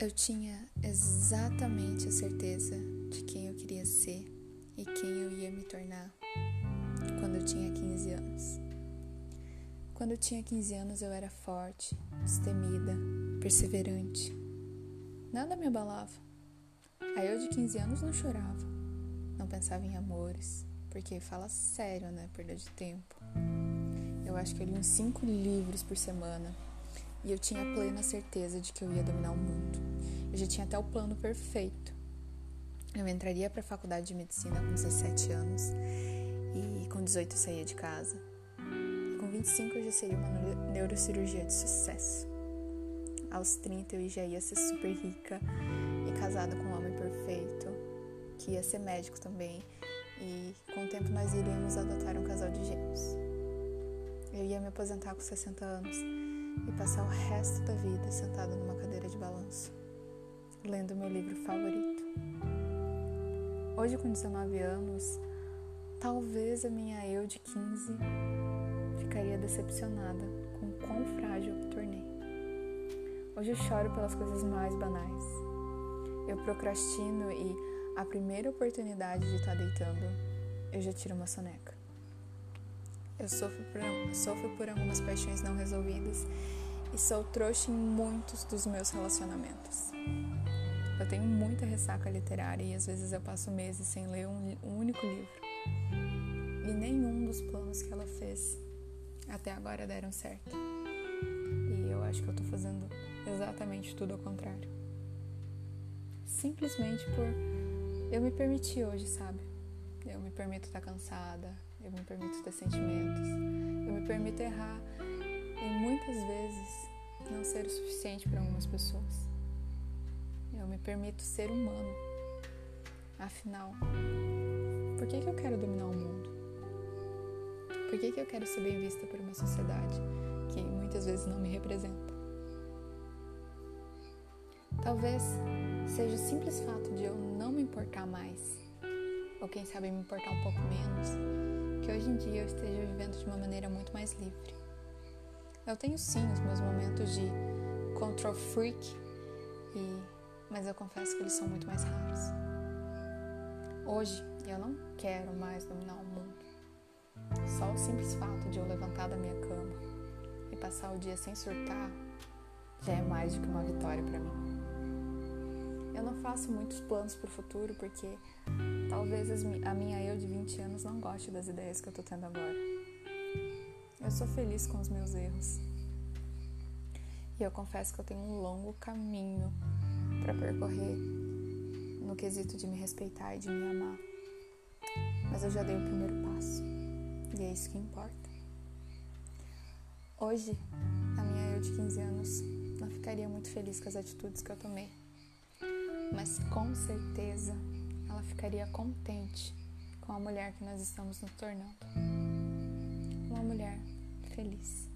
Eu tinha exatamente a certeza de quem eu queria ser e quem eu ia me tornar quando eu tinha 15 anos. Quando eu tinha 15 anos eu era forte, destemida, perseverante. Nada me abalava. Aí eu de 15 anos não chorava, não pensava em amores, porque fala sério, né? Perda de tempo. Eu acho que eu li uns 5 livros por semana e eu tinha plena certeza de que eu ia dominar o mundo. Eu já tinha até o plano perfeito. Eu entraria para a faculdade de medicina com 17 anos e com 18 eu saía de casa. E com 25 eu já seria uma neurocirurgia de sucesso. Aos 30 eu já ia ser super rica e casada com um homem perfeito, que ia ser médico também. E com o tempo nós iríamos adotar um casal de gêmeos. Eu ia me aposentar com 60 anos e passar o resto da vida sentada numa cadeira de balanço, lendo meu livro favorito. Hoje, com 19 anos, talvez a minha eu de 15 ficaria decepcionada com o quão frágil me tornei. Hoje eu choro pelas coisas mais banais. Eu procrastino e, a primeira oportunidade de estar deitando, eu já tiro uma soneca. Eu sofro por, sofro por algumas paixões não resolvidas e sou trouxa em muitos dos meus relacionamentos. Eu tenho muita ressaca literária e às vezes eu passo meses sem ler um, um único livro. E nenhum dos planos que ela fez até agora deram certo. E eu acho que eu tô fazendo exatamente tudo ao contrário. Simplesmente por eu me permitir hoje, sabe? Eu me permito estar cansada, eu me permito ter sentimentos, eu me permito errar e muitas vezes não ser o suficiente para algumas pessoas. Me permito ser humano. Afinal, por que, que eu quero dominar o mundo? Por que, que eu quero ser bem vista por uma sociedade que muitas vezes não me representa? Talvez seja o simples fato de eu não me importar mais, ou quem sabe me importar um pouco menos, que hoje em dia eu esteja vivendo de uma maneira muito mais livre. Eu tenho sim os meus momentos de control freak, e, mas eu confesso que eles são muito mais raros. Hoje eu não quero mais dominar o mundo. Só o simples fato de eu levantar da minha cama e passar o dia sem surtar já é mais do que uma vitória para mim. Eu não faço muitos planos para o futuro porque talvez a minha eu de 20 anos não goste das ideias que eu tô tendo agora. Eu sou feliz com os meus erros. E eu confesso que eu tenho um longo caminho para percorrer no quesito de me respeitar e de me amar. Mas eu já dei o primeiro passo. E é isso que importa. Hoje, a minha eu de 15 anos não ficaria muito feliz com as atitudes que eu tomei mas com certeza ela ficaria contente com a mulher que nós estamos nos tornando. Uma mulher feliz.